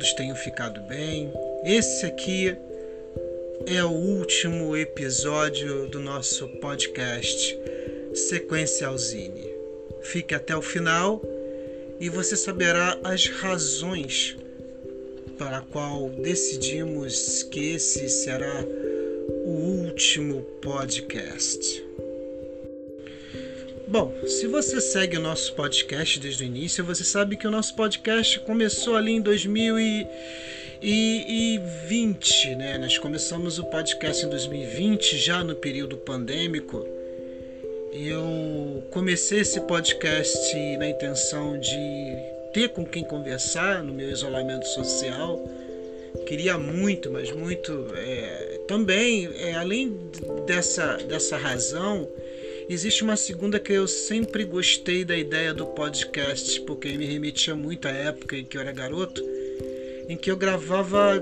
todos tenham ficado bem. Esse aqui é o último episódio do nosso podcast Sequencialzine. Fique até o final e você saberá as razões para a qual decidimos que esse será o último podcast. Bom, se você segue o nosso podcast desde o início, você sabe que o nosso podcast começou ali em 2020, né? Nós começamos o podcast em 2020, já no período pandêmico eu comecei esse podcast na intenção de ter com quem conversar no meu isolamento social. Queria muito, mas muito. É, também, é, além dessa, dessa razão, existe uma segunda que eu sempre gostei da ideia do podcast, porque me remetia muito à época em que eu era garoto, em que eu gravava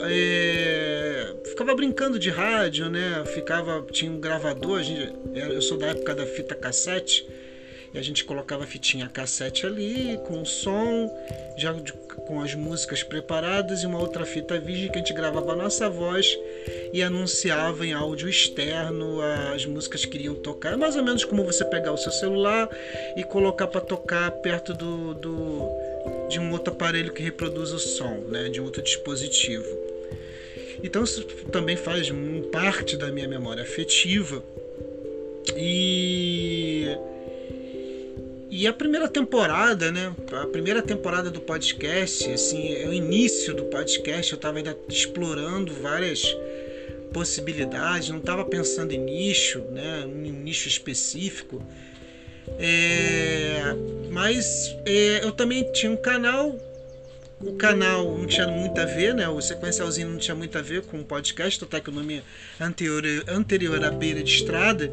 é, ficava brincando de rádio, né? Ficava, tinha um gravador, gente, eu sou da época da fita cassete, e a gente colocava a fitinha cassete ali, com som, já com as músicas preparadas, e uma outra fita virgem que a gente gravava a nossa voz e anunciava em áudio externo as músicas que iriam tocar. É mais ou menos como você pegar o seu celular e colocar para tocar perto do, do de um outro aparelho que reproduz o som, né, de um outro dispositivo. Então isso também faz parte da minha memória afetiva. E e a primeira temporada, né? A primeira temporada do podcast, assim, é o início do podcast, eu estava ainda explorando várias possibilidades, não estava pensando em nicho, né? Em um nicho específico. É, mas é, eu também tinha um canal. O canal não tinha muito a ver, né? O sequencialzinho não tinha muito a ver com o podcast, até que o nome anterior, anterior era Beira de Estrada.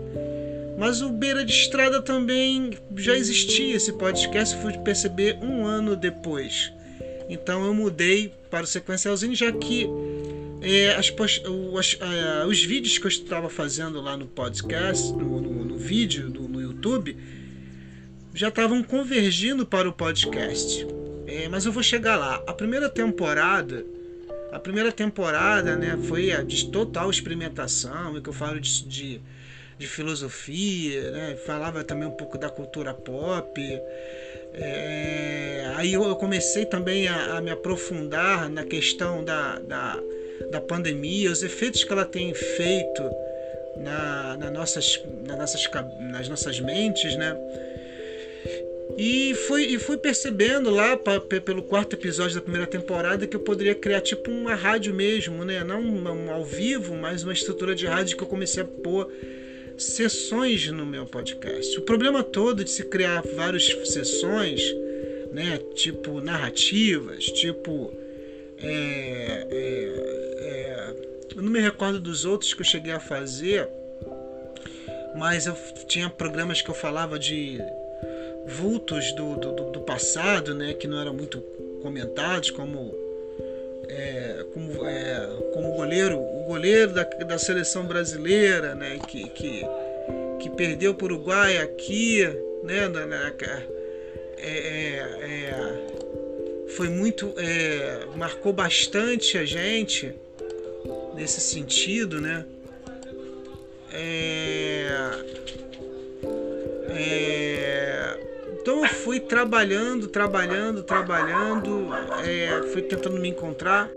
Mas o Beira de Estrada também já existia esse podcast, fui perceber um ano depois. Então eu mudei para o sequencialzinho, já que é, as, os, é, os, vídeos que eu estava fazendo lá no podcast, no, no, no vídeo, no, no YouTube, já estavam convergindo para o podcast. É, mas eu vou chegar lá. A primeira temporada, a primeira temporada, né, foi a de total experimentação, que eu falo de, de, de filosofia, né, falava também um pouco da cultura pop. É, aí eu comecei também a, a, me aprofundar na questão da, da, da pandemia, os efeitos que ela tem feito na, na nossas, nas, nossas, nas nossas mentes, né? E fui, e fui percebendo lá pra, pelo quarto episódio da primeira temporada que eu poderia criar tipo uma rádio mesmo, né? Não ao vivo, mas uma estrutura de rádio que eu comecei a pôr sessões no meu podcast. O problema todo de se criar várias sessões, né? Tipo narrativas, tipo. É, é, é, eu não me recordo dos outros que eu cheguei a fazer, mas eu tinha programas que eu falava de vultos do, do, do passado, né, que não eram muito comentados, como é, como, é, como goleiro, goleiro da, da seleção brasileira, né, que, que, que perdeu para o Uruguai aqui, né, na, na é, é, é, foi muito, é, marcou bastante a gente nesse sentido, né? É, é, então eu fui trabalhando, trabalhando, trabalhando, fui tentando me encontrar.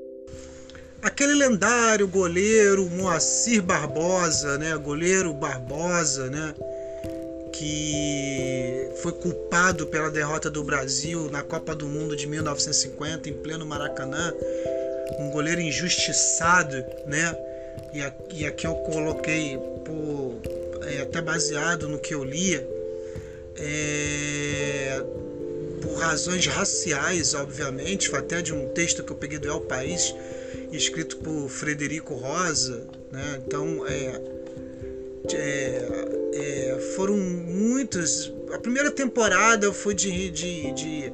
Aquele lendário goleiro Moacir Barbosa, né? Goleiro Barbosa, né? Que foi culpado pela derrota do Brasil na Copa do Mundo de 1950 em pleno Maracanã. Um goleiro injustiçado, né? E aqui eu coloquei por, é, até baseado no que eu lia é, por razões raciais, obviamente, foi até de um texto que eu peguei do El País, escrito por Frederico Rosa. Né? Então, é, é, é, foram muitos. A primeira temporada fui de, de, de,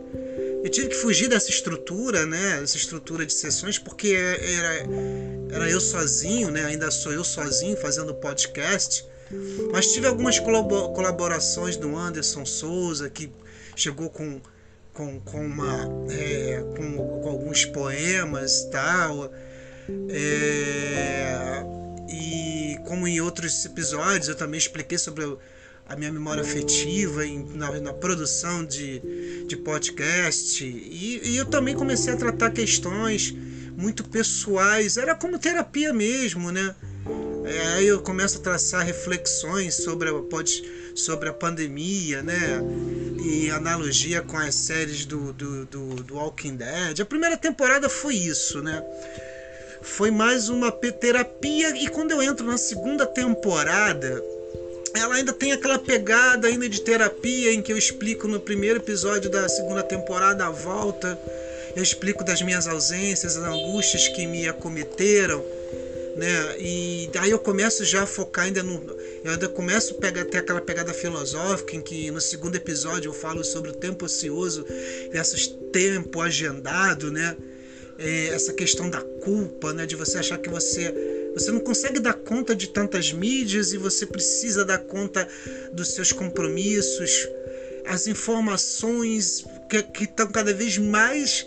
Eu tive que fugir dessa estrutura, né? Essa estrutura de sessões, porque era, era eu sozinho, né? Ainda sou eu sozinho fazendo podcast. Mas tive algumas colaborações do Anderson Souza, que chegou com, com, com, uma, é, com, com, alguns poemas tal. É, e como em outros episódios eu também expliquei sobre a minha memória afetiva em, na, na, produção de, de podcast. E, e eu também comecei a tratar questões muito pessoais. Era como terapia mesmo, né? É, aí eu começo a traçar reflexões sobre a, sobre a pandemia, né? E analogia com as séries do, do, do, do Walking Dead. A primeira temporada foi isso, né? Foi mais uma terapia. E quando eu entro na segunda temporada, ela ainda tem aquela pegada ainda de terapia em que eu explico no primeiro episódio da segunda temporada a volta. Eu explico das minhas ausências, as angústias que me acometeram né? E aí eu começo já a focar ainda no. Eu ainda começo a pegar, ter aquela pegada filosófica em que no segundo episódio eu falo sobre o tempo ocioso versus tempo agendado, né? É, essa questão da culpa, né? De você achar que você você não consegue dar conta de tantas mídias e você precisa dar conta dos seus compromissos, as informações que estão cada vez mais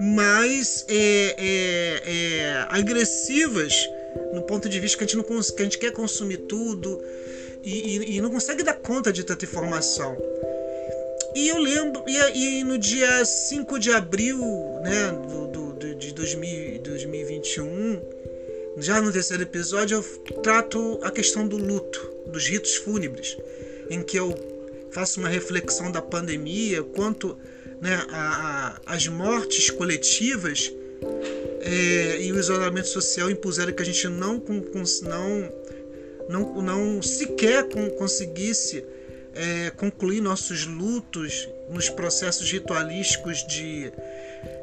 mais é, é, é, agressivas no ponto de vista que a gente, não, que a gente quer consumir tudo e, e, e não consegue dar conta de tanta informação. E eu lembro, e, e no dia 5 de abril né, do, do, de 2000, 2021, já no terceiro episódio, eu trato a questão do luto, dos ritos fúnebres, em que eu faço uma reflexão da pandemia, quanto né, a, a, as mortes coletivas é, e o isolamento social impuseram que a gente não, não, não, não sequer conseguisse é, concluir nossos lutos nos processos ritualísticos de,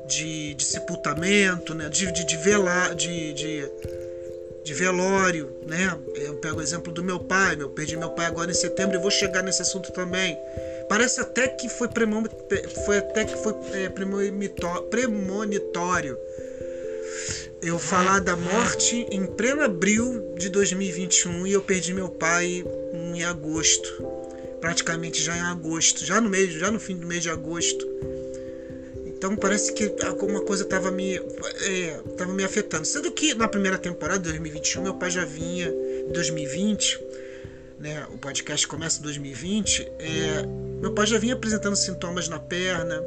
de, de sepultamento, né? de, de, de, velar, de, de, de velório. Né? Eu pego o exemplo do meu pai, eu perdi meu pai agora em setembro e vou chegar nesse assunto também. Parece até que foi, foi até que foi é, premonitório eu falar da morte em pleno abril de 2021 e eu perdi meu pai em agosto, praticamente já em agosto, já no mês, já no fim do mês de agosto. Então parece que alguma coisa estava me, é, tava me afetando. Sendo que na primeira temporada de 2021 meu pai já vinha, 2020, né, o podcast começa em 2020, é, meu pai já vinha apresentando sintomas na perna,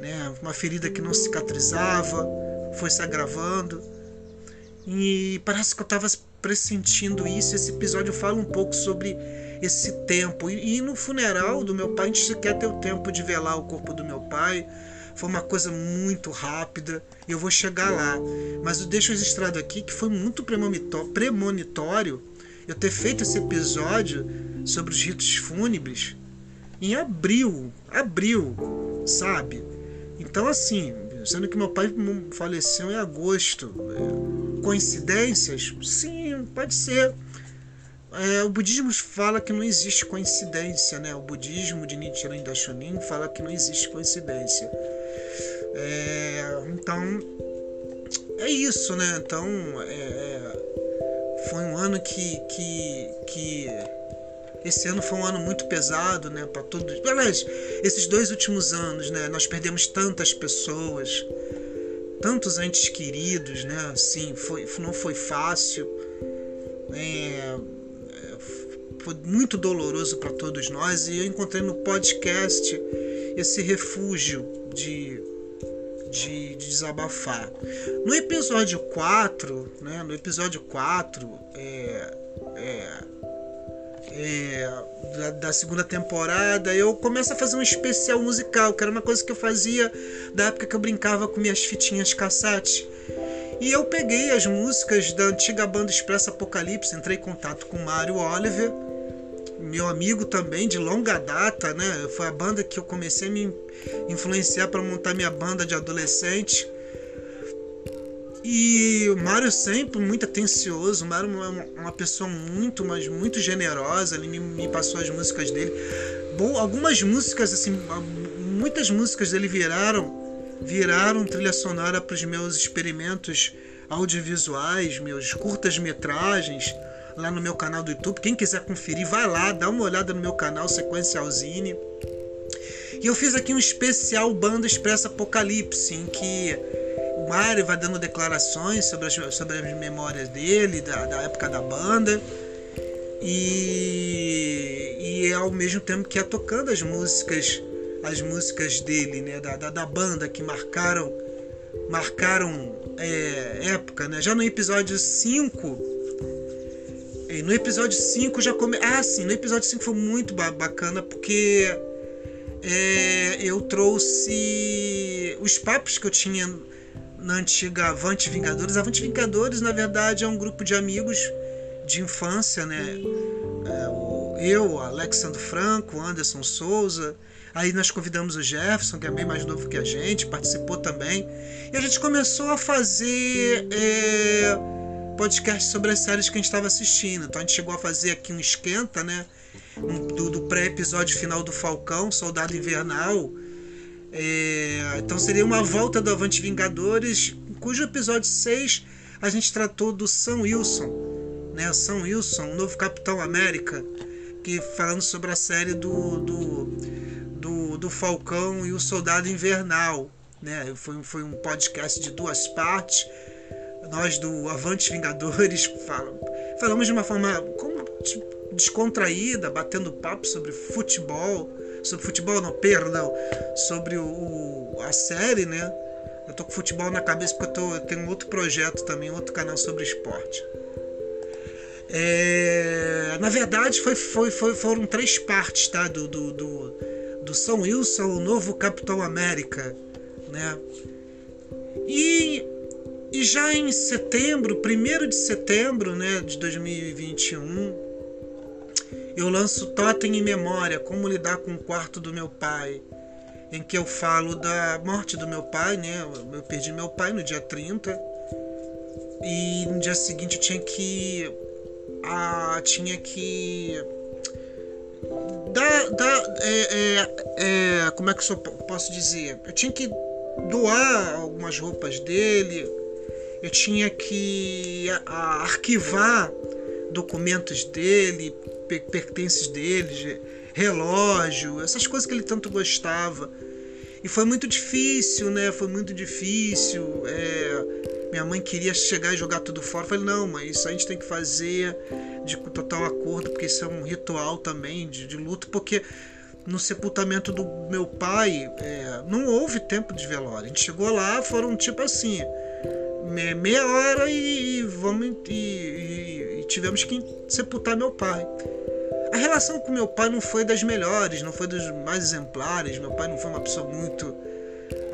né, uma ferida que não cicatrizava foi se agravando. E parece que eu estava pressentindo isso. Esse episódio fala um pouco sobre esse tempo. E, e, no funeral do meu pai, a gente sequer teve o tempo de velar o corpo do meu pai. Foi uma coisa muito rápida. Eu vou chegar lá. Mas eu deixo registrado aqui que foi muito premonitório eu ter feito esse episódio sobre os ritos fúnebres em abril. Abril, sabe? Então, assim, sendo que meu pai faleceu em agosto. É, coincidências? Sim, pode ser. É, o budismo fala que não existe coincidência, né? O budismo de Nichiren Daishonin fala que não existe coincidência. É, então, é isso, né? Então, é, é foi um ano que, que, que esse ano foi um ano muito pesado, né, para todos. Aliás, esses dois últimos anos, né, nós perdemos tantas pessoas, tantos entes queridos, né, assim, foi, não foi fácil. É, foi muito doloroso para todos nós e eu encontrei no podcast esse refúgio de, de, de, desabafar. No episódio 4, né, no episódio 4, é, é, é, da, da, segunda temporada, eu começo a fazer um especial musical, que era uma coisa que eu fazia da época que eu brincava com minhas fitinhas cassete. E eu peguei as músicas da antiga banda Expresso Apocalipse, entrei em contato com Mário Oliver, meu amigo também de longa data, né? Foi a banda que eu comecei a me influenciar para montar minha banda de adolescente. E o Mário sempre muito atencioso, o Mário é uma pessoa muito, mas muito generosa, ele me, passou as músicas dele. Bom, algumas músicas, assim, muitas músicas dele viraram viraram trilha sonora para os meus experimentos audiovisuais, meus curtas-metragens. lá no meu canal do YouTube. Quem quiser conferir, vai lá, dá uma olhada no meu canal Sequencialzine. E eu fiz aqui um especial Banda Expressa Apocalipse, em que o Mário vai dando declarações sobre as, sobre as memórias dele, da, da época da banda. E, e ao mesmo tempo que é tocando as músicas as músicas dele, né, da, da, da banda que marcaram marcaram é, época, né? Já no episódio 5 no episódio 5 já come... Ah, sim, no episódio 5 foi muito bacana porque é, eu trouxe os papos que eu tinha na antiga Avante Vingadores. Avante Vingadores, na verdade, é um grupo de amigos de infância, né? É, eu, Alexandre Franco, Anderson Souza. Aí nós convidamos o Jefferson, que é bem mais novo que a gente, participou também. E a gente começou a fazer é, podcast sobre as séries que a gente estava assistindo. Então a gente chegou a fazer aqui um esquenta, né? do, do pré-episódio final do Falcão, Soldado Invernal. É, então seria uma volta do Avante Vingadores, cujo episódio 6 a gente tratou do Sam Wilson, né? Sam Wilson, o novo Capitão América, que falando sobre a série do, do, do, do Falcão e o Soldado Invernal. Né? Foi, foi um podcast de duas partes. Nós do Avante Vingadores falamos de uma forma como, tipo, descontraída, batendo papo sobre futebol, sobre futebol não, perdão, sobre o, o, a série, né? Eu tô com futebol na cabeça porque eu, tô, eu tenho outro projeto também, outro canal sobre esporte. É, na verdade, foi, foi, foi, foram três partes tá? do, do, do, do São Wilson, o novo Capitão América. Né? E, e já em setembro, 1 de setembro né, de 2021, eu lanço Totem em Memória, Como Lidar com o Quarto do Meu Pai, em que eu falo da morte do meu pai, né? Eu perdi meu pai no dia 30 e no dia seguinte eu tinha que. Ah, tinha que. Dar. é, é, é, como é que eu posso dizer? Eu tinha que doar algumas roupas dele, eu tinha que arquivar documentos dele, pertences dele, relógio, essas coisas que ele tanto gostava. E foi muito difícil, né? Foi muito difícil. É... Minha mãe queria chegar e jogar tudo fora. Eu falei, não, mas isso a gente tem que fazer de total acordo, porque isso é um ritual também de, de luto, porque no sepultamento do meu pai é... não houve tempo de velório. A gente chegou lá, foram tipo assim, meia hora e, vamos e, e, e tivemos que sepultar meu pai. A relação com meu pai não foi das melhores, não foi das mais exemplares. Meu pai não foi uma pessoa muito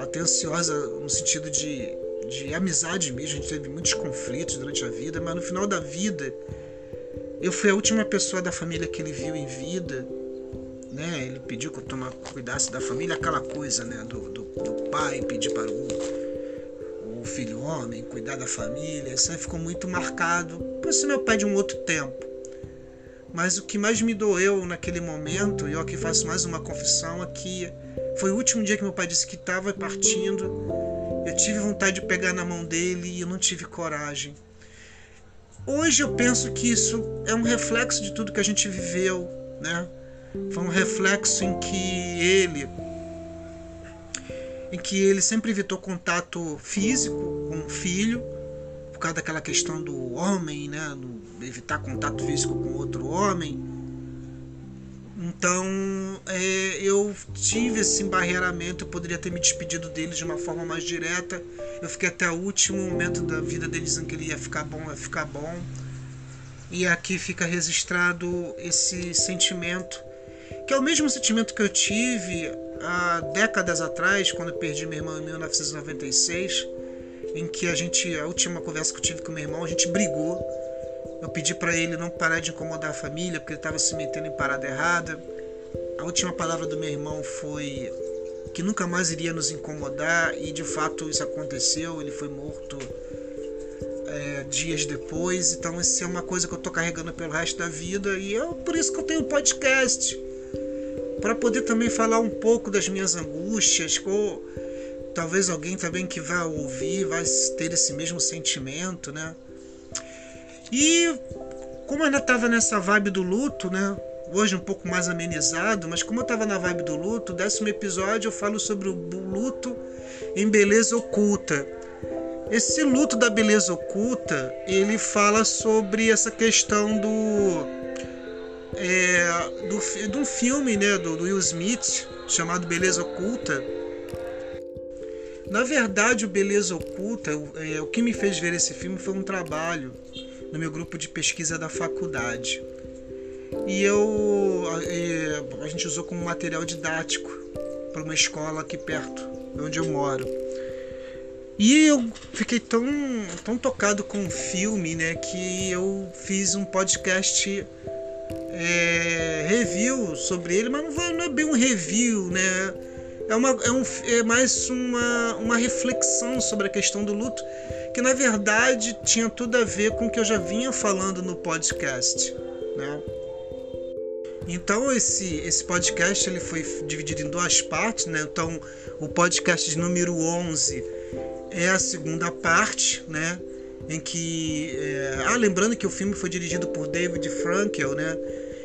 atenciosa no sentido de, de amizade mesmo. A gente teve muitos conflitos durante a vida, mas no final da vida, eu fui a última pessoa da família que ele viu em vida. Né? Ele pediu que eu toma, cuidasse da família, aquela coisa né? do, do, do pai pedir para o, o filho homem cuidar da família. Isso aí ficou muito marcado. Por isso, meu pai de um outro tempo. Mas o que mais me doeu naquele momento, e eu aqui faço mais uma confissão, é foi o último dia que meu pai disse que estava partindo. Eu tive vontade de pegar na mão dele e eu não tive coragem. Hoje eu penso que isso é um reflexo de tudo que a gente viveu, né? Foi um reflexo em que ele em que ele sempre evitou contato físico com o filho, por causa daquela questão do homem, né? evitar contato físico com outro homem. Então é, eu tive esse embarreiramento, eu poderia ter me despedido deles de uma forma mais direta. Eu fiquei até o último momento da vida deles em que ele ia ficar bom, ia ficar bom. E aqui fica registrado esse sentimento, que é o mesmo sentimento que eu tive há décadas atrás, quando perdi meu irmão em 1996 em que a gente, a última conversa que eu tive com meu irmão, a gente brigou. Eu pedi para ele não parar de incomodar a família, porque ele estava se metendo em parada errada. A última palavra do meu irmão foi que nunca mais iria nos incomodar, e de fato isso aconteceu. Ele foi morto é, dias depois. Então, isso é uma coisa que eu estou carregando pelo resto da vida, e é por isso que eu tenho podcast para poder também falar um pouco das minhas angústias. Talvez alguém também que vai ouvir vai ter esse mesmo sentimento, né? E como eu ainda estava nessa vibe do luto, né? Hoje um pouco mais amenizado, mas como eu estava na vibe do luto, décimo episódio eu falo sobre o luto em beleza oculta. Esse luto da beleza oculta, ele fala sobre essa questão do é, do, de um filme né, do, do Will Smith chamado Beleza Oculta. Na verdade, o Beleza Oculta, é, o que me fez ver esse filme foi um trabalho no meu grupo de pesquisa da faculdade. E eu é, a gente usou como material didático para uma escola aqui perto, onde eu moro. E eu fiquei tão, tão tocado com o filme, né, que eu fiz um podcast é, review sobre ele, mas não, vai, não, é bem um review, né? É, uma, é, um, é mais uma, uma reflexão sobre a questão do luto, que na verdade tinha tudo a ver com o que eu já vinha falando no podcast, né? Então esse, esse podcast ele foi dividido em duas partes, né? Então o podcast número 11 é a segunda parte, né? Em que. É... Ah, lembrando que o filme foi dirigido por David Frankel, né?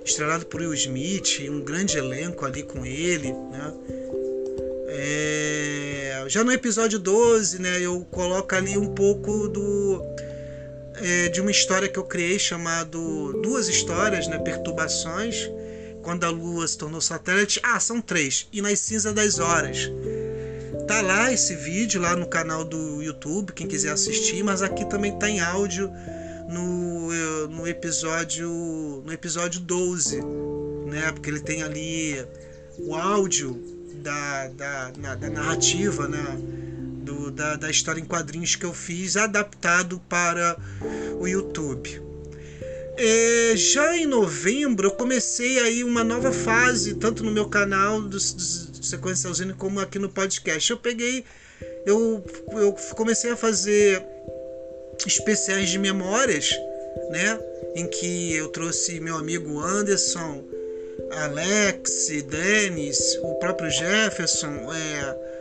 Estrelado por Will Smith, um grande elenco ali com ele, né? Já no episódio 12, né? Eu coloco ali um pouco do. É, de uma história que eu criei chamado duas histórias, né? Perturbações quando a Lua se tornou satélite. Ah, são três. E nas cinzas das horas. Tá lá esse vídeo lá no canal do YouTube, quem quiser assistir, mas aqui também tá em áudio no, eh, no episódio no episódio 12, né? Porque ele tem ali o áudio da, da, da narrativa, né? Do, da, da história em quadrinhos que eu fiz adaptado para o YouTube. É, já em novembro eu comecei aí uma nova fase, tanto no meu canal dos, dos Sequencialzinho como aqui no podcast. Eu peguei, eu, eu comecei a fazer especiais de memórias, né? Em que eu trouxe meu amigo Anderson, Alex, Denis, o próprio Jefferson, é,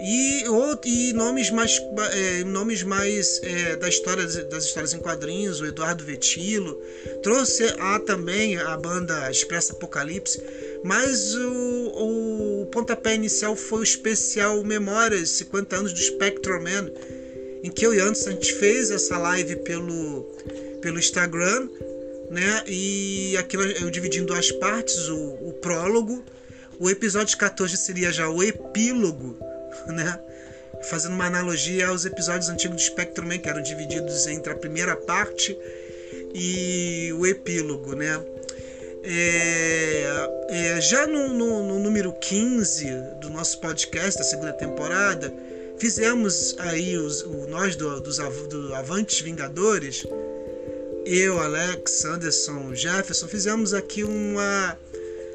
e, e nomes mais, é, nomes mais é, da história, das histórias em quadrinhos, o Eduardo Vetilo. Trouxe a, também a banda Expressa Apocalipse, mas o, o pontapé inicial foi o especial Memórias, 50 anos do Spectrum Man, em que eu e Anderson a gente fez essa live pelo, pelo Instagram, né? E aquilo eu dividi em duas partes, o, o prólogo. O episódio 14 seria já o epílogo, né? Fazendo uma analogia aos episódios antigos do Spectrum Man, que eram divididos entre a primeira parte e o epílogo, né? É, é, já no, no, no, número 15 do nosso podcast da segunda temporada, fizemos aí os, o, nós do, dos do Avantes Vingadores, eu, Alex, Anderson, Jefferson, fizemos aqui uma,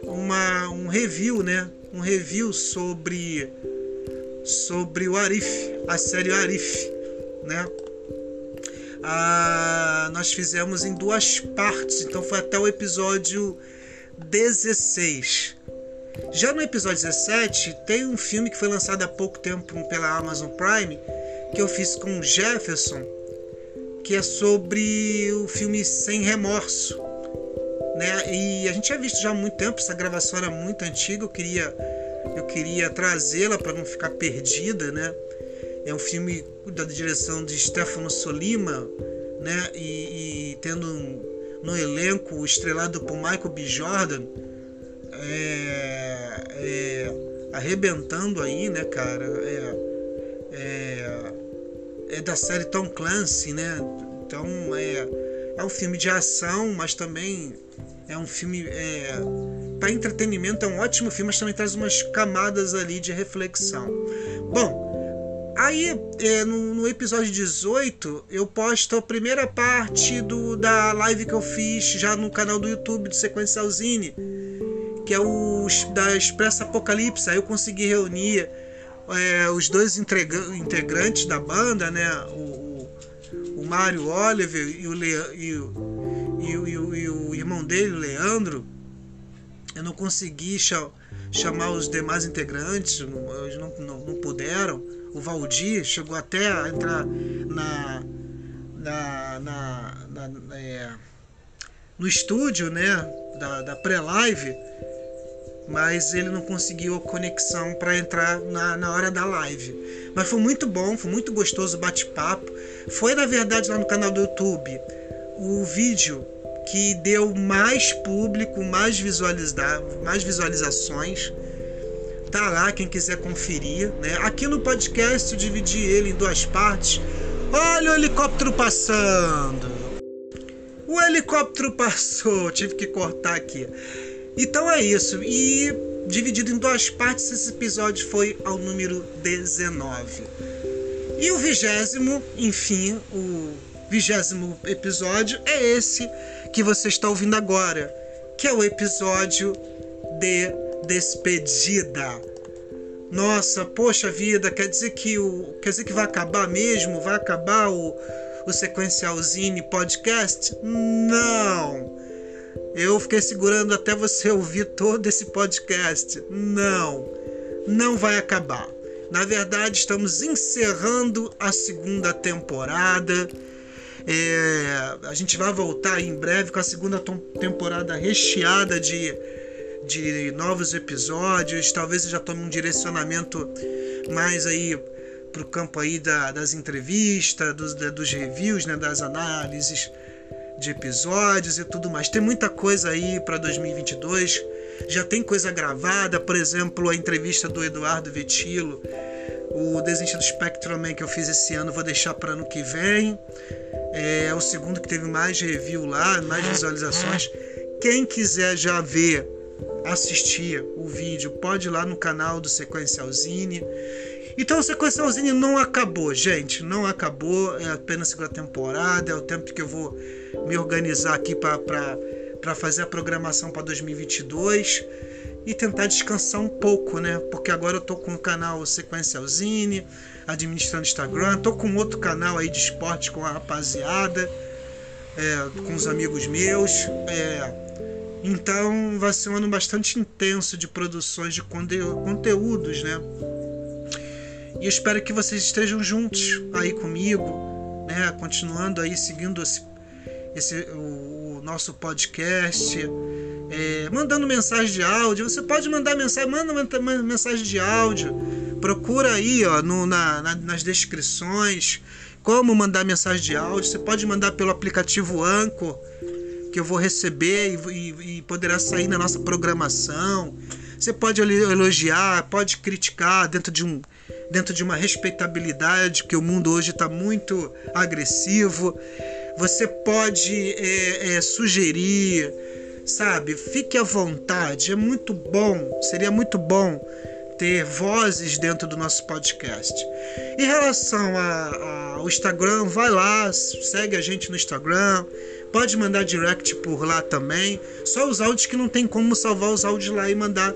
uma, um review, né? Um review sobre, sobre o Arif, a série Arif, né? ah, nós fizemos em duas partes, então foi até o episódio 16. Já no episódio 17, tem um filme que foi lançado há pouco tempo pela Amazon Prime, que eu fiz com Jefferson, que é sobre o filme Sem Remorso. Né? E a gente tinha visto já há muito tempo, essa gravação era muito antiga, eu queria, eu queria trazê-la para não ficar perdida, né? É um filme da direção de Stefano Solima, né? E, e tendo no elenco estrelado por Michael B. Jordan, é, é, arrebentando aí, né, cara? É, é, da série Tom Clancy, né? Então é, é um filme de ação, mas também é um filme é, para entretenimento, é um ótimo filme, mas também traz umas camadas ali de reflexão. Bom, Aí, é, no, no, episódio 18, eu posto a primeira parte do, da live que eu fiz já no canal do YouTube do Sequencialzine, que é o da Expressa Apocalipse. Aí eu consegui reunir é, os dois integrantes da banda, né? O, o Mário Oliver e o, Le, e, o, e, o, e o irmão dele, o Leandro. Eu não consegui chamar os demais integrantes, eles não, não, não puderam o Valdir chegou até a entrar na. na, na, na é, no estúdio, né, da, da pré-live, mas ele não conseguiu a conexão para entrar na, na hora da live. Mas foi muito bom, foi muito gostoso o bate-papo. Foi na verdade lá no canal do YouTube o vídeo que deu mais público, mais, visualizar, mais visualizações. Tá lá quem quiser conferir. Né? Aqui no podcast eu dividi ele em duas partes. Olha o helicóptero passando. O helicóptero passou, tive que cortar aqui. Então é isso. E dividido em duas partes, esse episódio foi ao número 19. E o vigésimo, enfim, o vigésimo episódio é esse que você está ouvindo agora, que é o episódio de despedida. Nossa, poxa vida, quer dizer que o quer dizer que vai acabar mesmo? Vai acabar o o sequencialzine podcast? Não. Eu fiquei segurando até você ouvir todo esse podcast. Não. Não vai acabar. Na verdade, estamos encerrando a segunda temporada. É, a gente vai voltar em breve com a segunda temporada recheada de, de novos episódios. Talvez eu já tome um direcionamento mais aí para o campo aí da, das entrevistas, dos, dos reviews, né, das análises de episódios e tudo mais. Tem muita coisa aí para 2022. Já tem coisa gravada, por exemplo, a entrevista do Eduardo Vetilo, o Desenho do Spectrum que eu fiz esse ano, vou deixar para ano que vem. É o segundo que teve mais review lá, mais visualizações. Quem quiser já ver, assistir o vídeo, pode ir lá no canal do Sequencialzine. Então o Sequencialzine não acabou, gente. Não acabou. É apenas a segunda temporada. É o tempo que eu vou me organizar aqui para fazer a programação para 2022 e tentar descansar um pouco, né? Porque agora eu tô com o canal Sequencialzine, administrando Instagram, tô com outro canal aí de esporte com a rapaziada, é, com os amigos meus. É, então vai ser um ano bastante intenso de produções de conteúdos, né? E eu espero que vocês estejam juntos aí comigo, né? Continuando aí seguindo esse, esse o, o nosso podcast é, mandando mensagem de áudio. Você pode mandar mensagem, manda mensagem de áudio. Procura aí ó, no, na, na, nas descrições como mandar mensagem de áudio. Você pode mandar pelo aplicativo Anchor, que eu vou receber e, e, e poderá sair na nossa programação. Você pode elogiar, pode criticar dentro de um dentro de uma respeitabilidade, porque o mundo hoje está muito agressivo. Você pode é, é, sugerir, sabe? Fique à vontade, é muito bom, seria muito bom ter vozes dentro do nosso podcast. Em relação ao Instagram, vai lá, segue a gente no Instagram, pode mandar direct por lá também. Só os áudios que não tem como salvar os áudios lá e mandar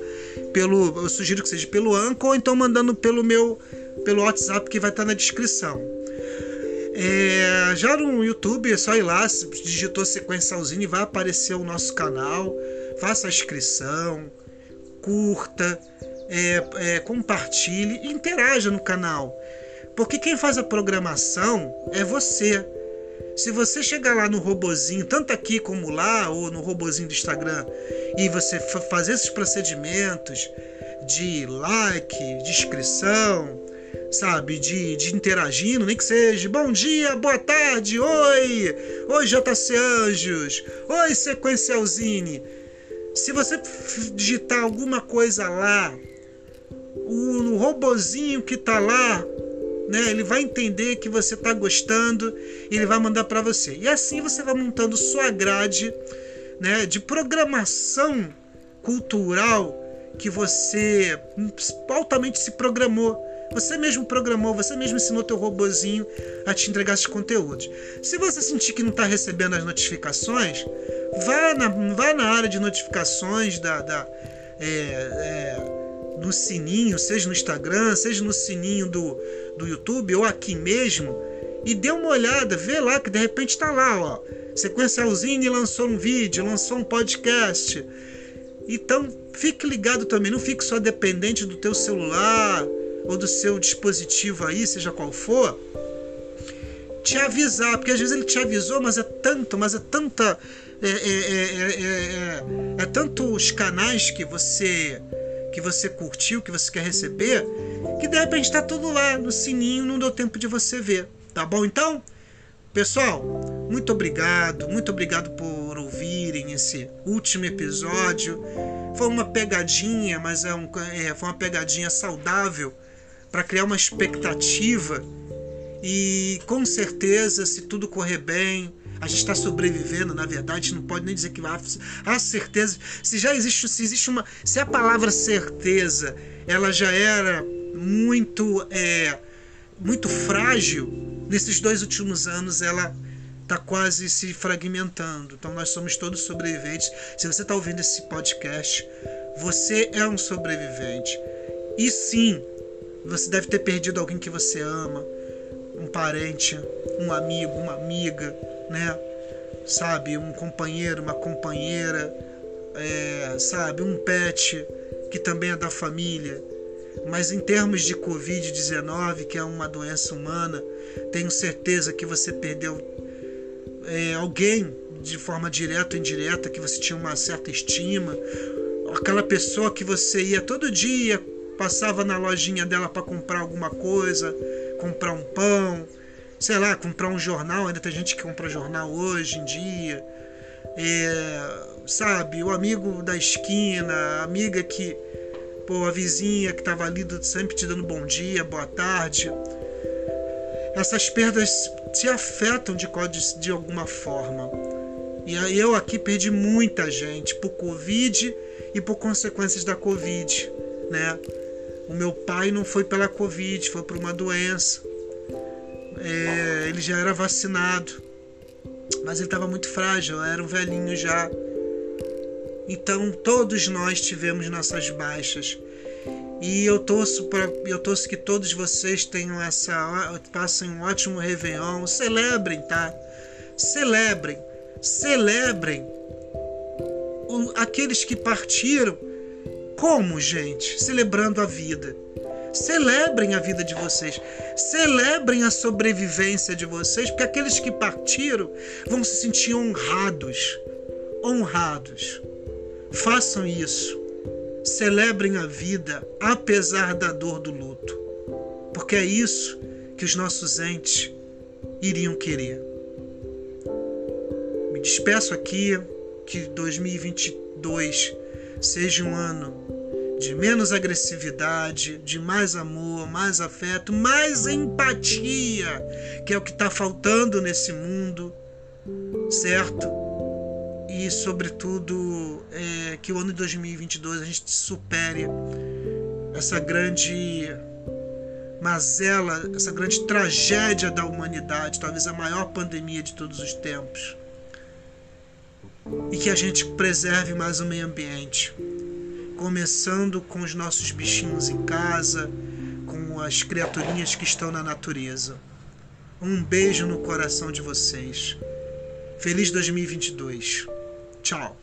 pelo, eu sugiro que seja pelo Anchor ou então mandando pelo meu pelo WhatsApp que vai estar na descrição. É, já no YouTube é só ir lá, digitou sequencialzinho e vai aparecer o nosso canal. Faça a inscrição, curta, é, é, compartilhe interaja no canal. Porque quem faz a programação é você. Se você chegar lá no robozinho, tanto aqui como lá, ou no robozinho do Instagram, e você fazer esses procedimentos de like, de inscrição, sabe, de, de interagindo, nem que seja bom dia, boa tarde, oi, oi JC Anjos, oi Sequencialzine. Se você digitar alguma coisa lá, o, o robozinho que tá lá, né, ele vai entender que você tá gostando e ele vai mandar para você. E assim você vai montando sua grade, né, de programação cultural que você altamente se programou você mesmo programou, você mesmo ensinou teu robozinho a te entregar esses conteúdos. Se você sentir que não está recebendo as notificações, vá na, vá na área de notificações da, da é, é, no sininho, seja no Instagram, seja no sininho do, do YouTube ou aqui mesmo, e dê uma olhada, vê lá que de repente está lá, ó. Sequencialzinho lançou um vídeo, lançou um podcast. Então, fique ligado também, não fique só dependente do teu celular, ou do seu dispositivo aí, seja qual for, te avisar, porque às vezes ele te avisou, mas é tanto, mas é tanta é, é, é, é, tanto os canais que você que você curtiu, que você quer receber, que de repente está tudo lá no sininho, não deu tempo de você ver. Tá bom então? Pessoal, muito obrigado, muito obrigado por ouvirem esse último episódio. Foi uma pegadinha, mas é, um, é foi uma pegadinha saudável para criar uma expectativa. E com certeza, se tudo correr bem, a gente está sobrevivendo, na verdade, não pode nem dizer que há, há certeza. Se já existe, se existe uma, se a palavra certeza, ela já era muito, é, muito frágil nesses dois últimos anos ela está quase se fragmentando. Então nós somos todos sobreviventes. Se você está ouvindo esse podcast, você é um sobrevivente. E sim, você deve ter perdido alguém que você ama, um parente, um amigo, uma amiga, né? Sabe, um companheiro, uma companheira, é, sabe, um pet que também é da família. Mas em termos de Covid-19, que é uma doença humana, tenho certeza que você perdeu é, alguém de forma direta ou indireta, que você tinha uma certa estima, aquela pessoa que você ia todo dia, passava na lojinha dela para comprar alguma coisa, comprar um pão, sei lá, comprar um jornal, ainda tem gente que compra jornal hoje em dia. É, sabe, o amigo da esquina, a amiga que, pô, a vizinha que estava ali sempre te dando bom dia, boa tarde essas perdas te afetam de, de alguma forma. E eu aqui perdi muita gente por Covid e por consequências da Covid, né? O meu pai não foi pela Covid, foi por uma doença. É, ele já era vacinado, mas ele estava muito frágil, era um velhinho já. Então todos nós tivemos nossas baixas. E eu torço para eu torço que todos vocês tenham essa passem um ótimo Réveillon, celebrem, tá? Celebrem, celebrem aqueles que partiram. Como, gente? Celebrando a vida. Celebrem a vida de vocês. Celebrem a sobrevivência de vocês, porque aqueles que partiram vão se sentir honrados. Honrados. Façam isso celebrem a vida apesar da dor do luto, porque é isso que os nossos entes iriam querer. Me despeço aqui, que 2022 seja um ano de menos agressividade, de mais amor, mais afeto, mais empatia, que é o que está faltando nesse mundo, certo? e, sobretudo, é, que o ano de 2022 a gente supere essa grande mazela, essa grande tragédia da humanidade, talvez a maior pandemia de todos os tempos. E que a gente preserve mais o meio ambiente, começando com os nossos bichinhos em casa, com as criaturinhas que estão na natureza. Um beijo no coração de vocês. Feliz 2022. Tchau.